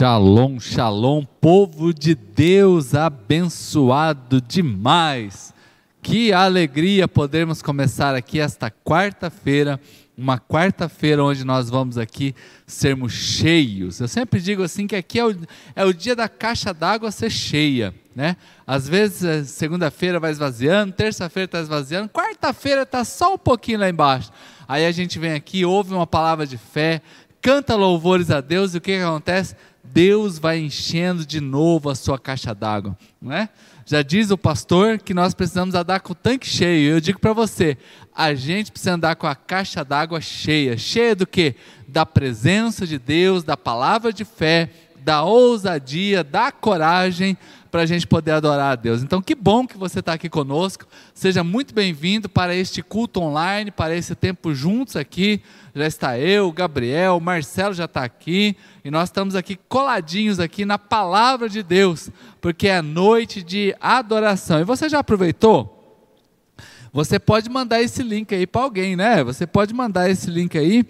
Shalom, shalom, povo de Deus abençoado demais. Que alegria podermos começar aqui esta quarta-feira, uma quarta-feira onde nós vamos aqui sermos cheios. Eu sempre digo assim que aqui é o, é o dia da caixa d'água ser cheia, né? Às vezes é segunda-feira vai esvaziando, terça-feira está esvaziando, quarta-feira está só um pouquinho lá embaixo. Aí a gente vem aqui, ouve uma palavra de fé, canta louvores a Deus e o que, que acontece? Deus vai enchendo de novo a sua caixa d'água, não é? Já diz o pastor que nós precisamos andar com o tanque cheio. Eu digo para você, a gente precisa andar com a caixa d'água cheia. Cheia do quê? Da presença de Deus, da palavra de fé, da ousadia, da coragem para a gente poder adorar a Deus. Então, que bom que você está aqui conosco. Seja muito bem-vindo para este culto online, para esse tempo juntos aqui. Já está eu, Gabriel, Marcelo já está aqui. E nós estamos aqui coladinhos aqui na palavra de Deus, porque é noite de adoração. E você já aproveitou? Você pode mandar esse link aí para alguém, né? Você pode mandar esse link aí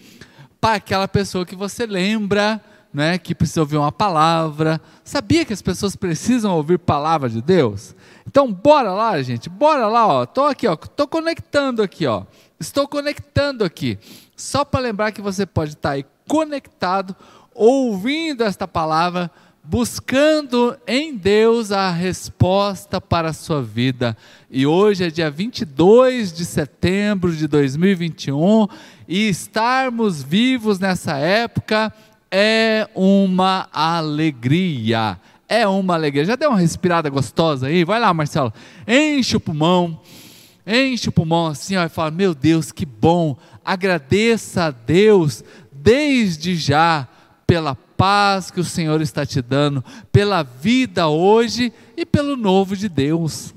para aquela pessoa que você lembra né, que precisa ouvir uma palavra. Sabia que as pessoas precisam ouvir palavra de Deus? Então, bora lá, gente, bora lá, ó. Tô aqui, ó, tô conectando aqui, ó. Estou conectando aqui. Só para lembrar que você pode estar aí conectado, ouvindo esta palavra, buscando em Deus a resposta para a sua vida. E hoje é dia 22 de setembro de 2021 e estarmos vivos nessa época é uma alegria. É uma alegria. Já deu uma respirada gostosa aí? Vai lá, Marcelo. Enche o pulmão. Enche o pulmão assim, ó, e fala: Meu Deus, que bom. Agradeça a Deus desde já pela paz que o Senhor está te dando, pela vida hoje e pelo novo de Deus.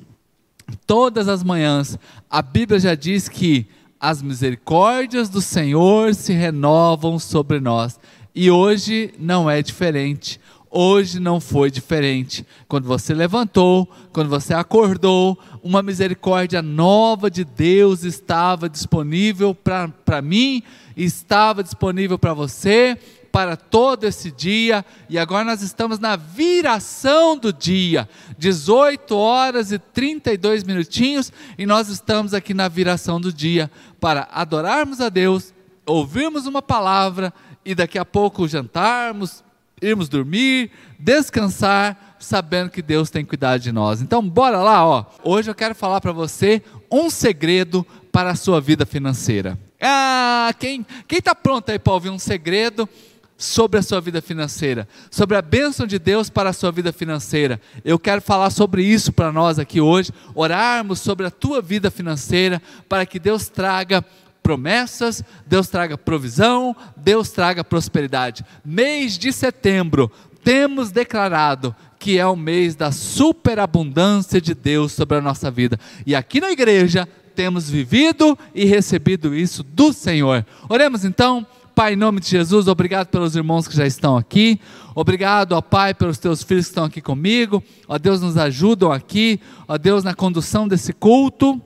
Todas as manhãs, a Bíblia já diz que as misericórdias do Senhor se renovam sobre nós. E hoje não é diferente. Hoje não foi diferente. Quando você levantou, quando você acordou, uma misericórdia nova de Deus estava disponível para mim, estava disponível para você, para todo esse dia, e agora nós estamos na viração do dia, 18 horas e 32 minutinhos, e nós estamos aqui na viração do dia para adorarmos a Deus, ouvirmos uma palavra e daqui a pouco jantarmos, irmos dormir, descansar, sabendo que Deus tem cuidado de nós. Então, bora lá, ó. Hoje eu quero falar para você um segredo para a sua vida financeira. Ah, quem quem está pronto aí para ouvir um segredo? sobre a sua vida financeira, sobre a bênção de Deus para a sua vida financeira. Eu quero falar sobre isso para nós aqui hoje, orarmos sobre a tua vida financeira, para que Deus traga promessas, Deus traga provisão, Deus traga prosperidade. Mês de setembro, temos declarado que é o mês da superabundância de Deus sobre a nossa vida. E aqui na igreja temos vivido e recebido isso do Senhor. Oremos então. Pai, em nome de Jesus, obrigado pelos irmãos que já estão aqui. Obrigado, ó Pai, pelos teus filhos que estão aqui comigo. Ó Deus, nos ajudam aqui. Ó Deus, na condução desse culto.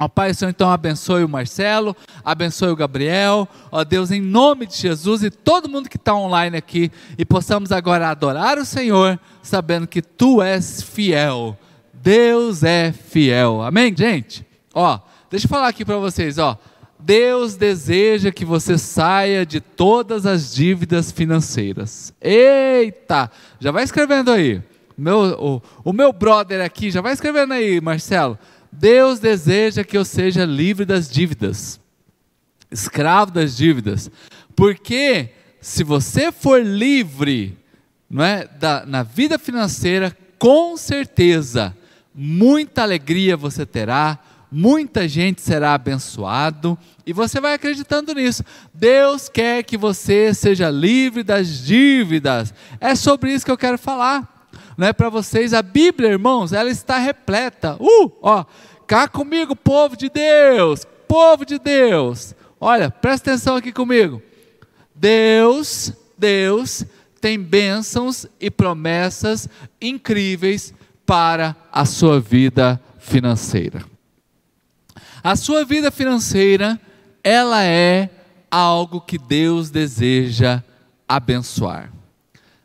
Ó Pai, o Senhor então abençoe o Marcelo, abençoe o Gabriel, ó Deus, em nome de Jesus e todo mundo que está online aqui, e possamos agora adorar o Senhor, sabendo que Tu és fiel. Deus é fiel. Amém, gente? Ó, deixa eu falar aqui para vocês, ó. Deus deseja que você saia de todas as dívidas financeiras. Eita! Já vai escrevendo aí. Meu, o, o meu brother aqui, já vai escrevendo aí, Marcelo. Deus deseja que eu seja livre das dívidas, escravo das dívidas, porque se você for livre, não é, da, na vida financeira, com certeza, muita alegria você terá, muita gente será abençoado e você vai acreditando nisso. Deus quer que você seja livre das dívidas. É sobre isso que eu quero falar é para vocês. A Bíblia, irmãos, ela está repleta. Uh, ó, cá comigo, povo de Deus, povo de Deus. Olha, presta atenção aqui comigo. Deus, Deus tem bênçãos e promessas incríveis para a sua vida financeira. A sua vida financeira, ela é algo que Deus deseja abençoar.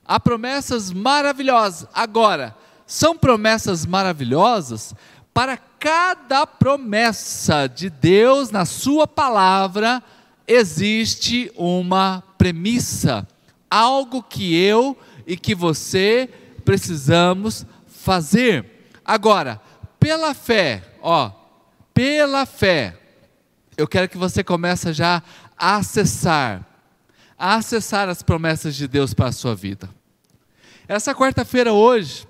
Há promessas maravilhosas. Agora, são promessas maravilhosas para cada promessa de Deus na Sua palavra existe uma premissa, algo que eu e que você precisamos fazer. Agora, pela fé, ó, pela fé, eu quero que você comece já a acessar, a acessar as promessas de Deus para a sua vida. Essa quarta-feira hoje,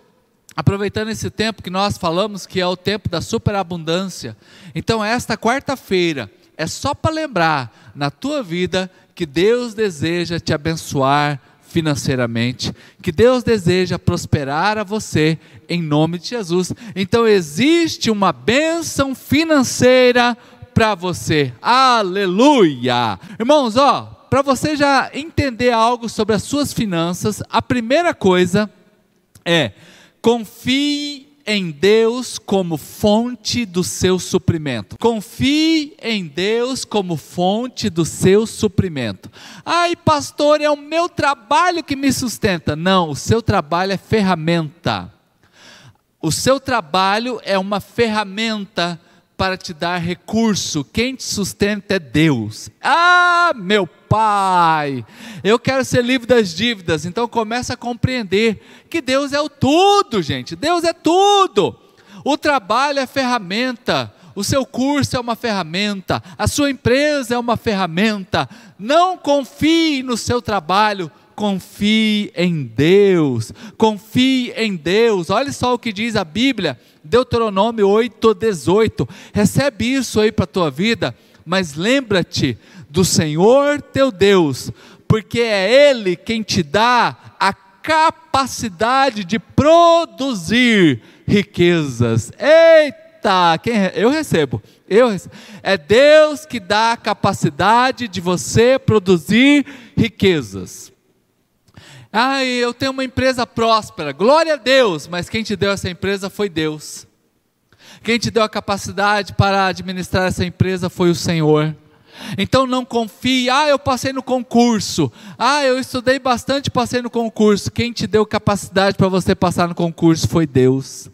aproveitando esse tempo que nós falamos que é o tempo da superabundância, então esta quarta-feira é só para lembrar na tua vida que Deus deseja te abençoar financeiramente, que Deus deseja prosperar a você em nome de Jesus. Então existe uma bênção financeira para você. Aleluia! Irmãos, ó, para você já entender algo sobre as suas finanças, a primeira coisa é confie em Deus como fonte do seu suprimento. Confie em Deus como fonte do seu suprimento. Ai, pastor, é o meu trabalho que me sustenta. Não, o seu trabalho é ferramenta. O seu trabalho é uma ferramenta para te dar recurso. Quem te sustenta é Deus. Ah, meu Pai, eu quero ser livre das dívidas. Então começa a compreender que Deus é o tudo, gente. Deus é tudo. O trabalho é ferramenta. O seu curso é uma ferramenta, a sua empresa é uma ferramenta. Não confie no seu trabalho, confie em Deus, confie em Deus. Olha só o que diz a Bíblia, Deuteronômio 8, 18. Recebe isso aí para a tua vida, mas lembra-te do Senhor teu Deus, porque é Ele quem te dá a capacidade de produzir riquezas. Eita, quem, eu recebo. Eu recebo. É Deus que dá a capacidade de você produzir riquezas. Ah, eu tenho uma empresa próspera, glória a Deus, mas quem te deu essa empresa foi Deus. Quem te deu a capacidade para administrar essa empresa foi o Senhor. Então não confie, ah, eu passei no concurso, ah, eu estudei bastante, passei no concurso. Quem te deu capacidade para você passar no concurso foi Deus.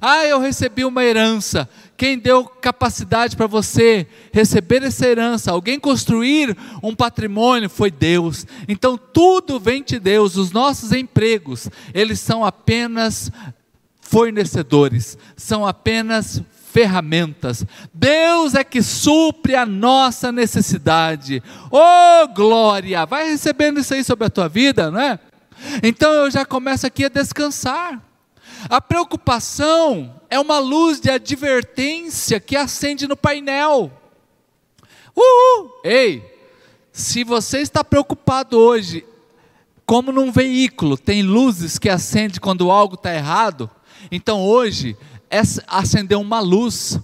Ah, eu recebi uma herança. Quem deu capacidade para você receber essa herança, alguém construir um patrimônio foi Deus. Então tudo vem de Deus. Os nossos empregos, eles são apenas fornecedores, são apenas ferramentas. Deus é que supre a nossa necessidade. Oh, glória! Vai recebendo isso aí sobre a tua vida, não é? Então eu já começo aqui a descansar. A preocupação é uma luz de advertência que acende no painel. Uhul! Ei, se você está preocupado hoje, como num veículo tem luzes que acendem quando algo está errado, então hoje é acender uma luz.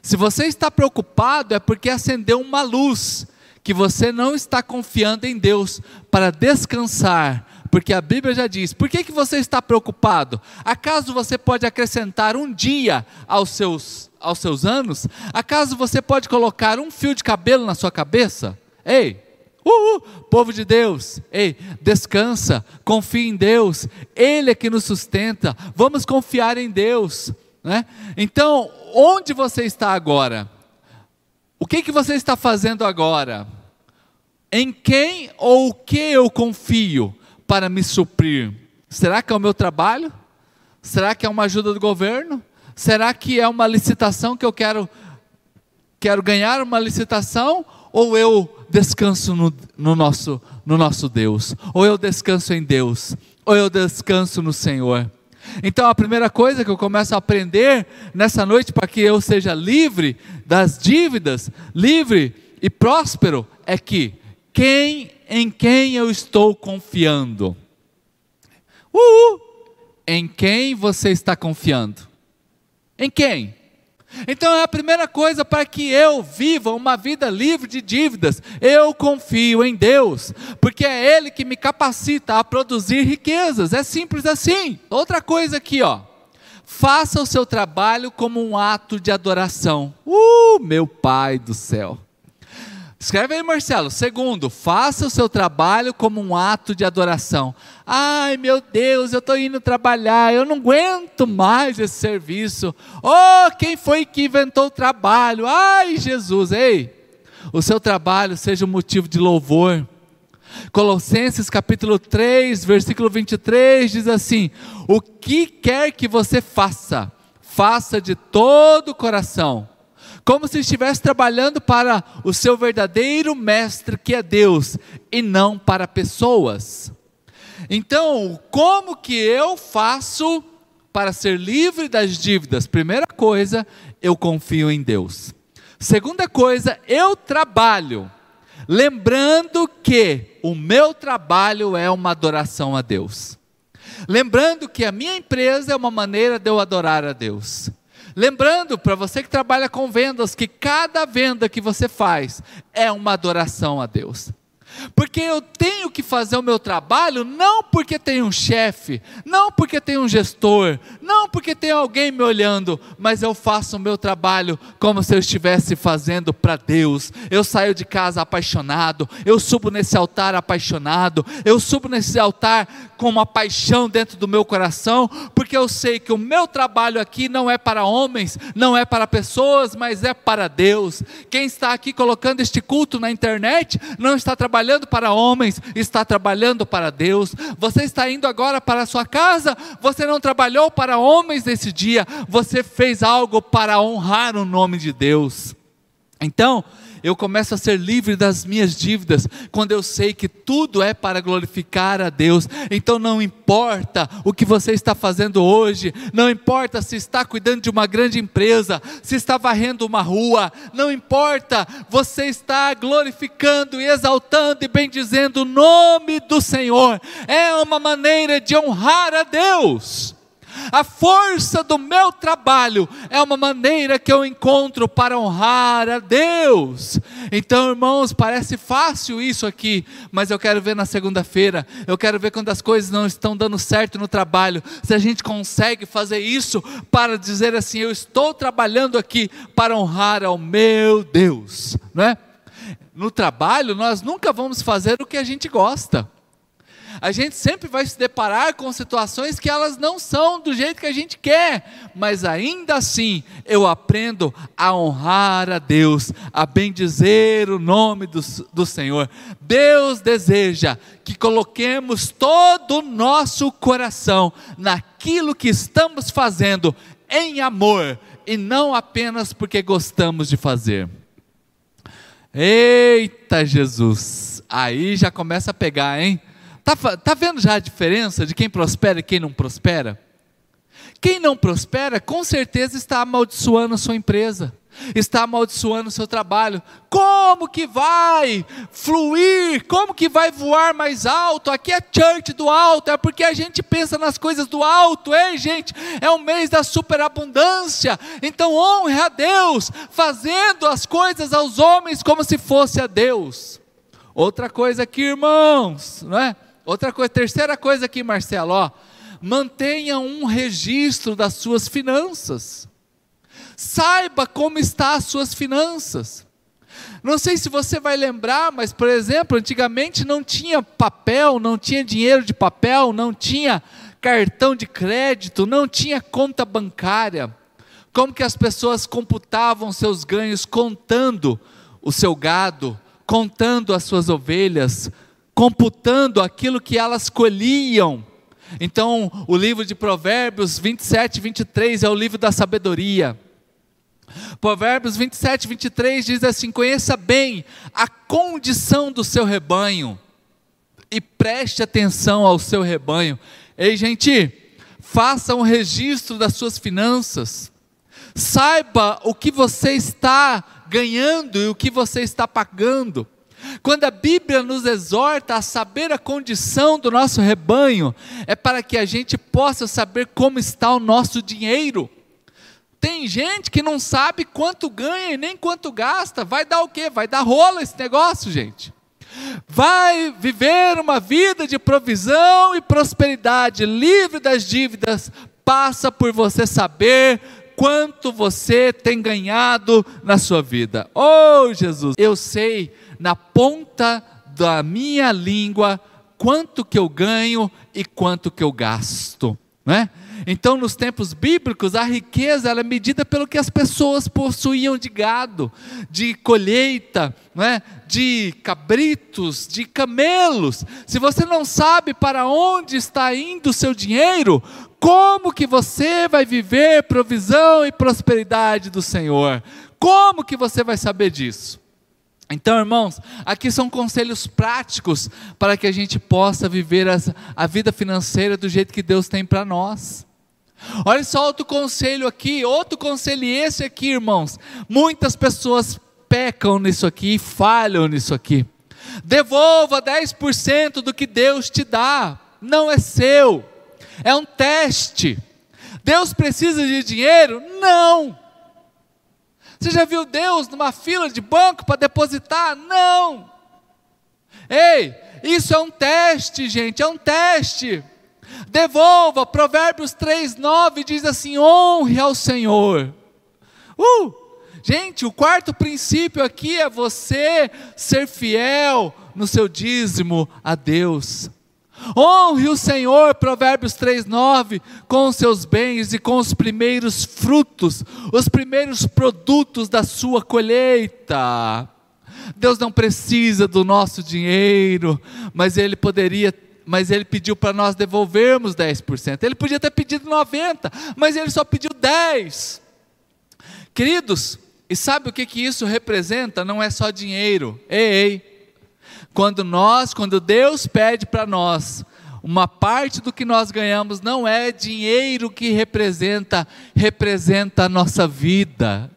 Se você está preocupado, é porque acendeu uma luz, que você não está confiando em Deus para descansar porque a Bíblia já diz: por que, que você está preocupado? Acaso você pode acrescentar um dia aos seus, aos seus anos? Acaso você pode colocar um fio de cabelo na sua cabeça? Ei, Uhul, povo de Deus, ei, descansa, confia em Deus, Ele é que nos sustenta, vamos confiar em Deus, né? Então, onde você está agora? O que, que você está fazendo agora? Em quem ou o que eu confio? Para me suprir? Será que é o meu trabalho? Será que é uma ajuda do governo? Será que é uma licitação que eu quero quero ganhar uma licitação ou eu descanso no, no, nosso, no nosso Deus? Ou eu descanso em Deus? Ou eu descanso no Senhor? Então a primeira coisa que eu começo a aprender nessa noite para que eu seja livre das dívidas, livre e próspero, é que quem em quem eu estou confiando? Uh, em quem você está confiando? Em quem? Então é a primeira coisa para que eu viva uma vida livre de dívidas. Eu confio em Deus, porque é Ele que me capacita a produzir riquezas. É simples assim. Outra coisa aqui, ó. Faça o seu trabalho como um ato de adoração. Uh, meu Pai do céu. Escreve aí, Marcelo. Segundo, faça o seu trabalho como um ato de adoração. Ai, meu Deus, eu estou indo trabalhar, eu não aguento mais esse serviço. Oh, quem foi que inventou o trabalho? Ai, Jesus, ei, o seu trabalho seja um motivo de louvor. Colossenses capítulo 3, versículo 23 diz assim: O que quer que você faça, faça de todo o coração como se estivesse trabalhando para o seu verdadeiro mestre, que é Deus, e não para pessoas. Então, como que eu faço para ser livre das dívidas? Primeira coisa, eu confio em Deus. Segunda coisa, eu trabalho, lembrando que o meu trabalho é uma adoração a Deus. Lembrando que a minha empresa é uma maneira de eu adorar a Deus. Lembrando para você que trabalha com vendas que cada venda que você faz é uma adoração a Deus. Porque eu tenho que fazer o meu trabalho não porque tem um chefe, não porque tem um gestor, não porque tem alguém me olhando, mas eu faço o meu trabalho como se eu estivesse fazendo para Deus. Eu saio de casa apaixonado, eu subo nesse altar apaixonado, eu subo nesse altar com uma paixão dentro do meu coração, porque eu sei que o meu trabalho aqui não é para homens, não é para pessoas, mas é para Deus. Quem está aqui colocando este culto na internet não está trabalhando trabalhando para homens, está trabalhando para Deus. Você está indo agora para a sua casa, você não trabalhou para homens nesse dia, você fez algo para honrar o nome de Deus. Então, eu começo a ser livre das minhas dívidas, quando eu sei que tudo é para glorificar a Deus. Então não importa o que você está fazendo hoje, não importa se está cuidando de uma grande empresa, se está varrendo uma rua, não importa, você está glorificando e exaltando e bendizendo o nome do Senhor. É uma maneira de honrar a Deus. A força do meu trabalho é uma maneira que eu encontro para honrar a Deus. Então, irmãos, parece fácil isso aqui, mas eu quero ver na segunda-feira, eu quero ver quando as coisas não estão dando certo no trabalho, se a gente consegue fazer isso para dizer assim: eu estou trabalhando aqui para honrar ao meu Deus, não é? No trabalho, nós nunca vamos fazer o que a gente gosta a gente sempre vai se deparar com situações que elas não são do jeito que a gente quer, mas ainda assim eu aprendo a honrar a Deus, a bendizer o nome do, do Senhor. Deus deseja que coloquemos todo o nosso coração naquilo que estamos fazendo em amor e não apenas porque gostamos de fazer. Eita Jesus, aí já começa a pegar, hein? Está tá vendo já a diferença de quem prospera e quem não prospera? Quem não prospera, com certeza está amaldiçoando a sua empresa, está amaldiçoando o seu trabalho. Como que vai fluir? Como que vai voar mais alto? Aqui é church do alto, é porque a gente pensa nas coisas do alto, hein, gente? É o mês da superabundância. Então honre a Deus, fazendo as coisas aos homens como se fosse a Deus. Outra coisa aqui, irmãos, não é? Outra coisa, terceira coisa aqui, Marcelo, ó, mantenha um registro das suas finanças. Saiba como está as suas finanças. Não sei se você vai lembrar, mas por exemplo, antigamente não tinha papel, não tinha dinheiro de papel, não tinha cartão de crédito, não tinha conta bancária. Como que as pessoas computavam seus ganhos contando o seu gado, contando as suas ovelhas, computando aquilo que elas colhiam. Então, o livro de Provérbios 27 e 23 é o livro da sabedoria. Provérbios 27 e 23 diz assim: Conheça bem a condição do seu rebanho e preste atenção ao seu rebanho. Ei, gente, faça um registro das suas finanças. Saiba o que você está ganhando e o que você está pagando. Quando a Bíblia nos exorta a saber a condição do nosso rebanho, é para que a gente possa saber como está o nosso dinheiro. Tem gente que não sabe quanto ganha e nem quanto gasta. Vai dar o quê? Vai dar rola esse negócio, gente. Vai viver uma vida de provisão e prosperidade, livre das dívidas. Passa por você saber quanto você tem ganhado na sua vida. Oh, Jesus, eu sei na ponta da minha língua quanto que eu ganho e quanto que eu gasto, né? Então, nos tempos bíblicos, a riqueza era é medida pelo que as pessoas possuíam de gado, de colheita, né? de cabritos, de camelos. Se você não sabe para onde está indo o seu dinheiro, como que você vai viver provisão e prosperidade do Senhor? Como que você vai saber disso? Então, irmãos, aqui são conselhos práticos para que a gente possa viver as, a vida financeira do jeito que Deus tem para nós. Olha só outro conselho aqui, outro conselho esse aqui, irmãos. Muitas pessoas pecam nisso aqui, falham nisso aqui. Devolva 10% do que Deus te dá, não é seu, é um teste. Deus precisa de dinheiro? Não. Você já viu Deus numa fila de banco para depositar? Não. Ei, isso é um teste, gente, é um teste. Devolva, Provérbios 3:9 diz assim: honre ao Senhor. Uh! Gente, o quarto princípio aqui é você ser fiel no seu dízimo a Deus. Honre o Senhor, Provérbios 3:9, com os seus bens e com os primeiros frutos, os primeiros produtos da sua colheita. Deus não precisa do nosso dinheiro, mas ele poderia mas ele pediu para nós devolvermos 10%. Ele podia ter pedido 90, mas ele só pediu 10. Queridos, e sabe o que que isso representa? Não é só dinheiro. Ei, ei. Quando nós, quando Deus pede para nós, uma parte do que nós ganhamos não é dinheiro que representa, representa a nossa vida.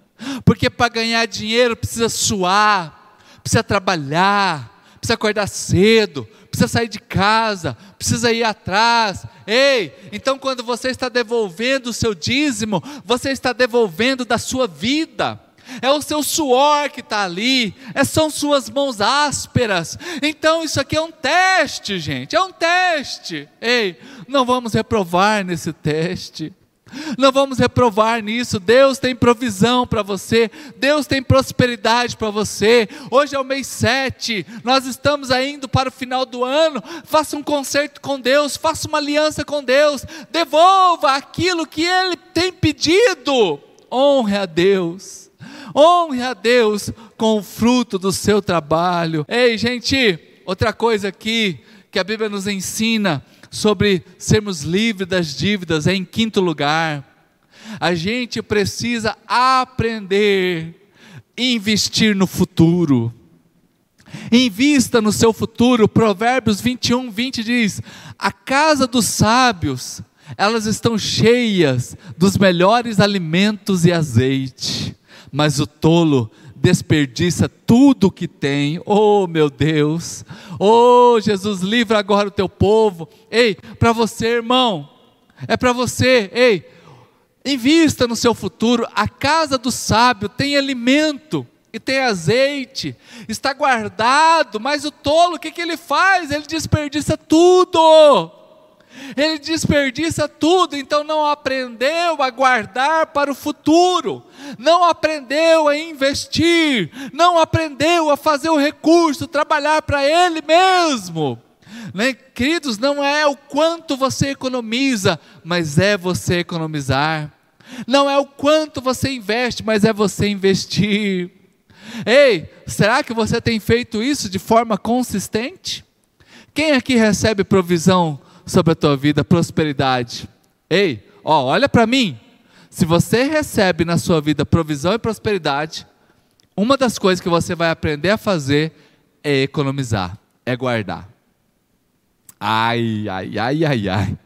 Porque para ganhar dinheiro precisa suar, precisa trabalhar, precisa acordar cedo, precisa sair de casa, precisa ir atrás. Ei, então quando você está devolvendo o seu dízimo, você está devolvendo da sua vida é o seu suor que está ali, é, são suas mãos ásperas. Então isso aqui é um teste, gente, é um teste. Ei, não vamos reprovar nesse teste. Não vamos reprovar nisso. Deus tem provisão para você. Deus tem prosperidade para você. Hoje é o mês 7. Nós estamos indo para o final do ano. Faça um concerto com Deus. Faça uma aliança com Deus. Devolva aquilo que Ele tem pedido. Honre a Deus. Honre a Deus com o fruto do seu trabalho. Ei, gente, outra coisa aqui que a Bíblia nos ensina sobre sermos livres das dívidas é em quinto lugar. A gente precisa aprender a investir no futuro. Invista no seu futuro. Provérbios 21, 20 diz: A casa dos sábios, elas estão cheias dos melhores alimentos e azeite mas o tolo desperdiça tudo o que tem. Oh, meu Deus! Oh, Jesus, livra agora o teu povo. Ei, para você, irmão, é para você. Ei, invista no seu futuro. A casa do sábio tem alimento e tem azeite, está guardado, mas o tolo, o que, que ele faz? Ele desperdiça tudo. Ele desperdiça tudo, então não aprendeu a guardar para o futuro, não aprendeu a investir, não aprendeu a fazer o recurso, trabalhar para ele mesmo. Né? Queridos, não é o quanto você economiza, mas é você economizar. Não é o quanto você investe, mas é você investir. Ei, será que você tem feito isso de forma consistente? Quem aqui recebe provisão sobre a tua vida prosperidade. Ei, ó, olha para mim. Se você recebe na sua vida provisão e prosperidade, uma das coisas que você vai aprender a fazer é economizar, é guardar. Ai, ai, ai, ai, ai.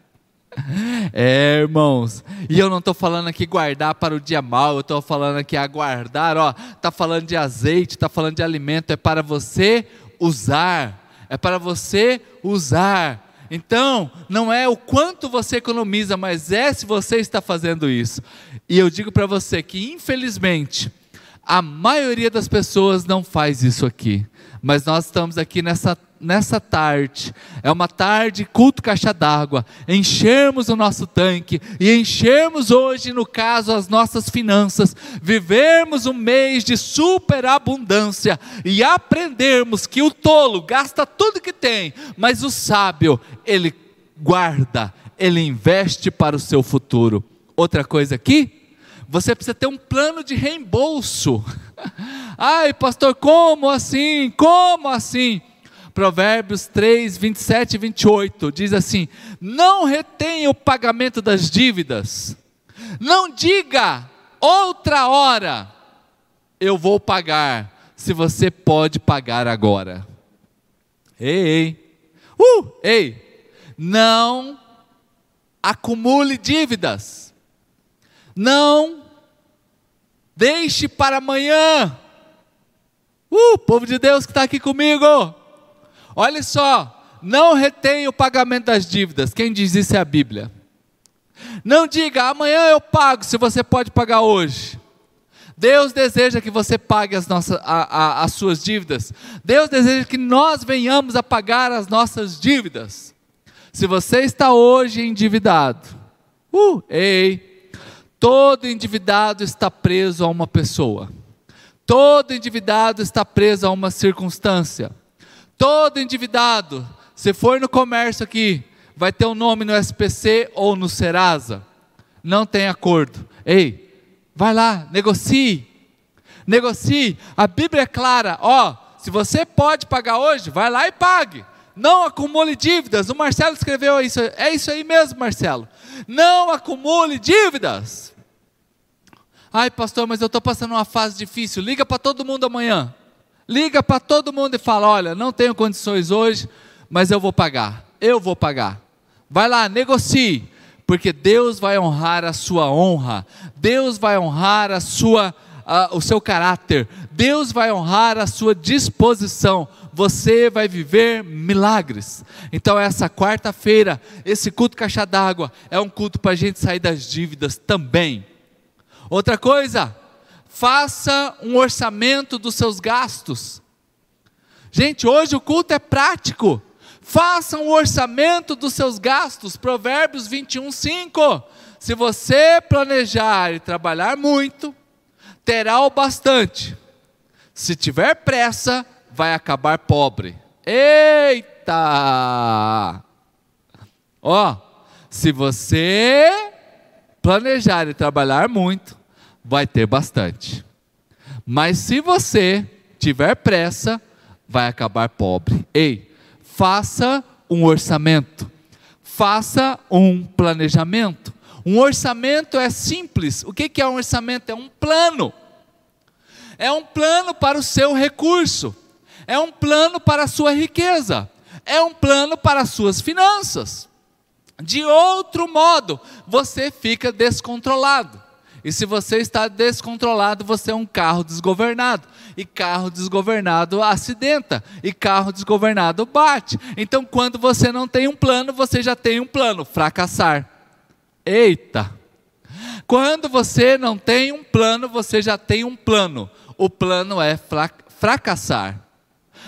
É, irmãos, e eu não estou falando aqui guardar para o dia mal, eu estou falando aqui aguardar, ó, está falando de azeite, está falando de alimento, é para você usar, é para você usar, então, não é o quanto você economiza, mas é se você está fazendo isso. E eu digo para você que, infelizmente, a maioria das pessoas não faz isso aqui. Mas nós estamos aqui nessa nessa tarde, é uma tarde culto caixa d'água, enchermos o nosso tanque e enchermos hoje, no caso, as nossas finanças, vivermos um mês de superabundância e aprendermos que o tolo gasta tudo que tem, mas o sábio, ele guarda, ele investe para o seu futuro. Outra coisa aqui, você precisa ter um plano de reembolso. Ai, pastor, como assim? Como assim? Provérbios 3, 27 e 28 diz assim: Não retenha o pagamento das dívidas, não diga outra hora, eu vou pagar, se você pode pagar agora. Ei, ei, uh, ei, não acumule dívidas, não deixe para amanhã. Uh, povo de Deus que está aqui comigo, olha só, não retenha o pagamento das dívidas. Quem diz isso é a Bíblia. Não diga, amanhã eu pago, se você pode pagar hoje. Deus deseja que você pague as, nossas, a, a, as suas dívidas. Deus deseja que nós venhamos a pagar as nossas dívidas. Se você está hoje endividado, uh, ei, todo endividado está preso a uma pessoa. Todo endividado está preso a uma circunstância. Todo endividado, se for no comércio aqui, vai ter um nome no SPC ou no Serasa. Não tem acordo. Ei, vai lá, negocie. Negocie. A Bíblia é clara, ó, se você pode pagar hoje, vai lá e pague. Não acumule dívidas. O Marcelo escreveu isso. É isso aí mesmo, Marcelo. Não acumule dívidas. Ai, pastor, mas eu estou passando uma fase difícil. Liga para todo mundo amanhã. Liga para todo mundo e fala: olha, não tenho condições hoje, mas eu vou pagar. Eu vou pagar. Vai lá, negocie, porque Deus vai honrar a sua honra. Deus vai honrar a sua, a, o seu caráter. Deus vai honrar a sua disposição. Você vai viver milagres. Então, essa quarta-feira, esse culto caixa d'água, é um culto para a gente sair das dívidas também. Outra coisa, faça um orçamento dos seus gastos. Gente, hoje o culto é prático. Faça um orçamento dos seus gastos. Provérbios 21, 5. Se você planejar e trabalhar muito, terá o bastante. Se tiver pressa, vai acabar pobre. Eita! Ó, se você planejar e trabalhar muito, vai ter bastante. Mas se você tiver pressa, vai acabar pobre. Ei, faça um orçamento. Faça um planejamento. Um orçamento é simples. O que é um orçamento? É um plano. É um plano para o seu recurso. É um plano para a sua riqueza. É um plano para as suas finanças. De outro modo, você fica descontrolado. E se você está descontrolado, você é um carro desgovernado. E carro desgovernado acidenta. E carro desgovernado bate. Então, quando você não tem um plano, você já tem um plano: fracassar. Eita! Quando você não tem um plano, você já tem um plano. O plano é fracassar.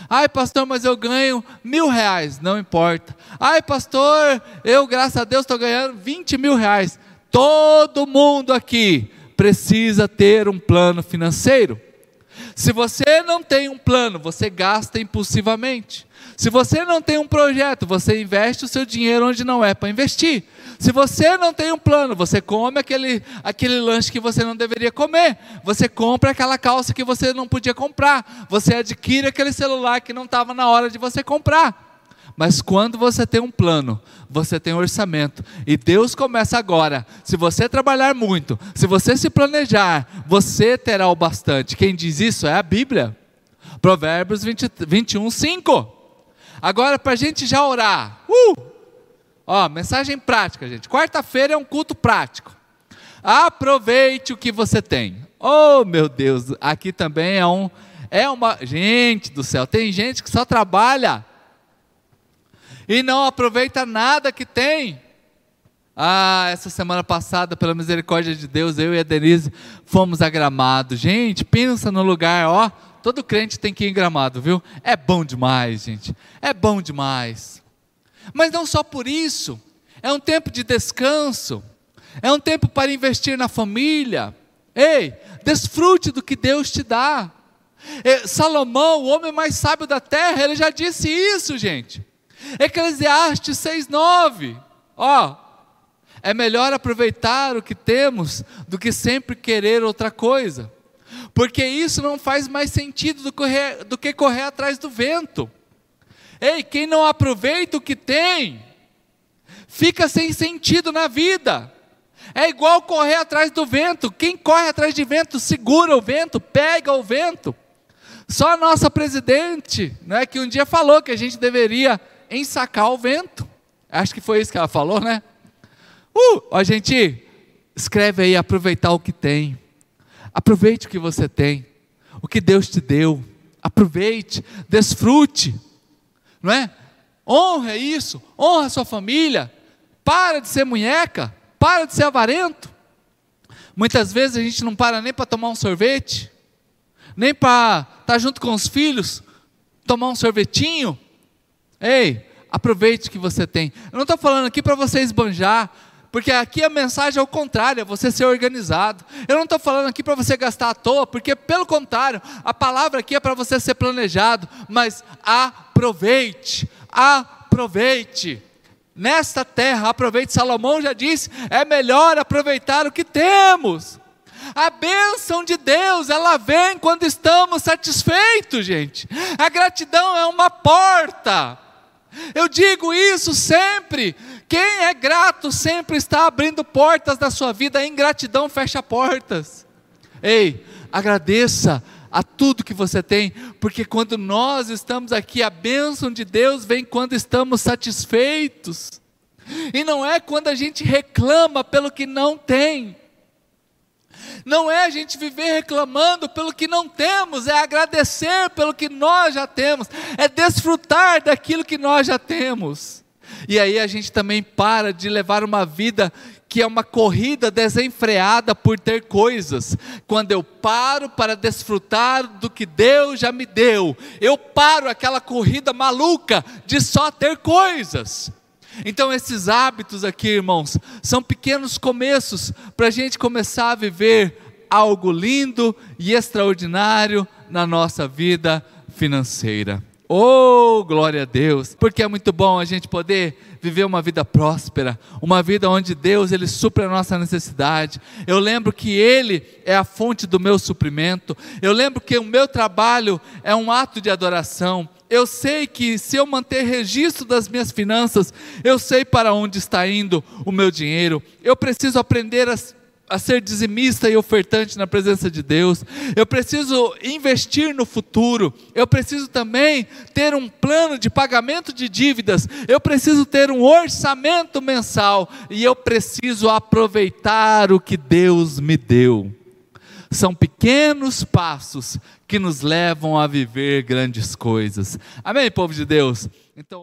Ai, pastor, mas eu ganho mil reais. Não importa. Ai, pastor, eu, graças a Deus, estou ganhando 20 mil reais. Todo mundo aqui precisa ter um plano financeiro. Se você não tem um plano, você gasta impulsivamente. Se você não tem um projeto, você investe o seu dinheiro onde não é para investir. Se você não tem um plano, você come aquele, aquele lanche que você não deveria comer. Você compra aquela calça que você não podia comprar. Você adquire aquele celular que não estava na hora de você comprar. Mas quando você tem um plano, você tem um orçamento, e Deus começa agora. Se você trabalhar muito, se você se planejar, você terá o bastante. Quem diz isso é a Bíblia. Provérbios 20, 21, 5. Agora, para a gente já orar. Uh! Ó, mensagem prática, gente. Quarta-feira é um culto prático. Aproveite o que você tem. Oh, meu Deus, aqui também é um. É uma. Gente do céu, tem gente que só trabalha e não aproveita nada que tem. Ah, essa semana passada, pela misericórdia de Deus, eu e a Denise fomos a Gramado. Gente, pensa no lugar, ó, todo crente tem que ir em gramado, viu? É bom demais, gente. É bom demais. Mas não só por isso. É um tempo de descanso. É um tempo para investir na família. Ei, desfrute do que Deus te dá. Salomão, o homem mais sábio da terra, ele já disse isso, gente. Eclesiastes 6,9. Ó, é melhor aproveitar o que temos do que sempre querer outra coisa, porque isso não faz mais sentido do, correr, do que correr atrás do vento. Ei, quem não aproveita o que tem, fica sem sentido na vida. É igual correr atrás do vento. Quem corre atrás de vento segura o vento, pega o vento. Só a nossa presidente, né, que um dia falou que a gente deveria ensacar o vento. Acho que foi isso que ela falou, né? Uh, a gente escreve aí aproveitar o que tem. Aproveite o que você tem, o que Deus te deu. Aproveite, desfrute, não é? Honra isso, honra a sua família. Para de ser munheca, para de ser avarento. Muitas vezes a gente não para nem para tomar um sorvete, nem para estar tá junto com os filhos, tomar um sorvetinho. Ei, aproveite o que você tem. Eu não estou falando aqui para você esbanjar, porque aqui a mensagem é o contrário, é você ser organizado. Eu não estou falando aqui para você gastar à toa, porque pelo contrário, a palavra aqui é para você ser planejado, mas aproveite, aproveite. Nesta terra, aproveite, Salomão já disse, é melhor aproveitar o que temos. A bênção de Deus, ela vem quando estamos satisfeitos, gente. A gratidão é uma porta. Eu digo isso sempre. Quem é grato sempre está abrindo portas da sua vida. A ingratidão fecha portas. Ei, agradeça a tudo que você tem, porque quando nós estamos aqui, a bênção de Deus vem quando estamos satisfeitos. E não é quando a gente reclama pelo que não tem. Não é a gente viver reclamando pelo que não temos, é agradecer pelo que nós já temos, é desfrutar daquilo que nós já temos. E aí a gente também para de levar uma vida que é uma corrida desenfreada por ter coisas. Quando eu paro para desfrutar do que Deus já me deu, eu paro aquela corrida maluca de só ter coisas. Então, esses hábitos aqui, irmãos, são pequenos começos para a gente começar a viver algo lindo e extraordinário na nossa vida financeira. Oh, glória a Deus! Porque é muito bom a gente poder viver uma vida próspera, uma vida onde Deus ele supre a nossa necessidade. Eu lembro que Ele é a fonte do meu suprimento. Eu lembro que o meu trabalho é um ato de adoração. Eu sei que se eu manter registro das minhas finanças, eu sei para onde está indo o meu dinheiro. Eu preciso aprender a, a ser dizimista e ofertante na presença de Deus. Eu preciso investir no futuro. Eu preciso também ter um plano de pagamento de dívidas. Eu preciso ter um orçamento mensal. E eu preciso aproveitar o que Deus me deu. São pequenos passos que nos levam a viver grandes coisas. Amém, povo de Deus? Então,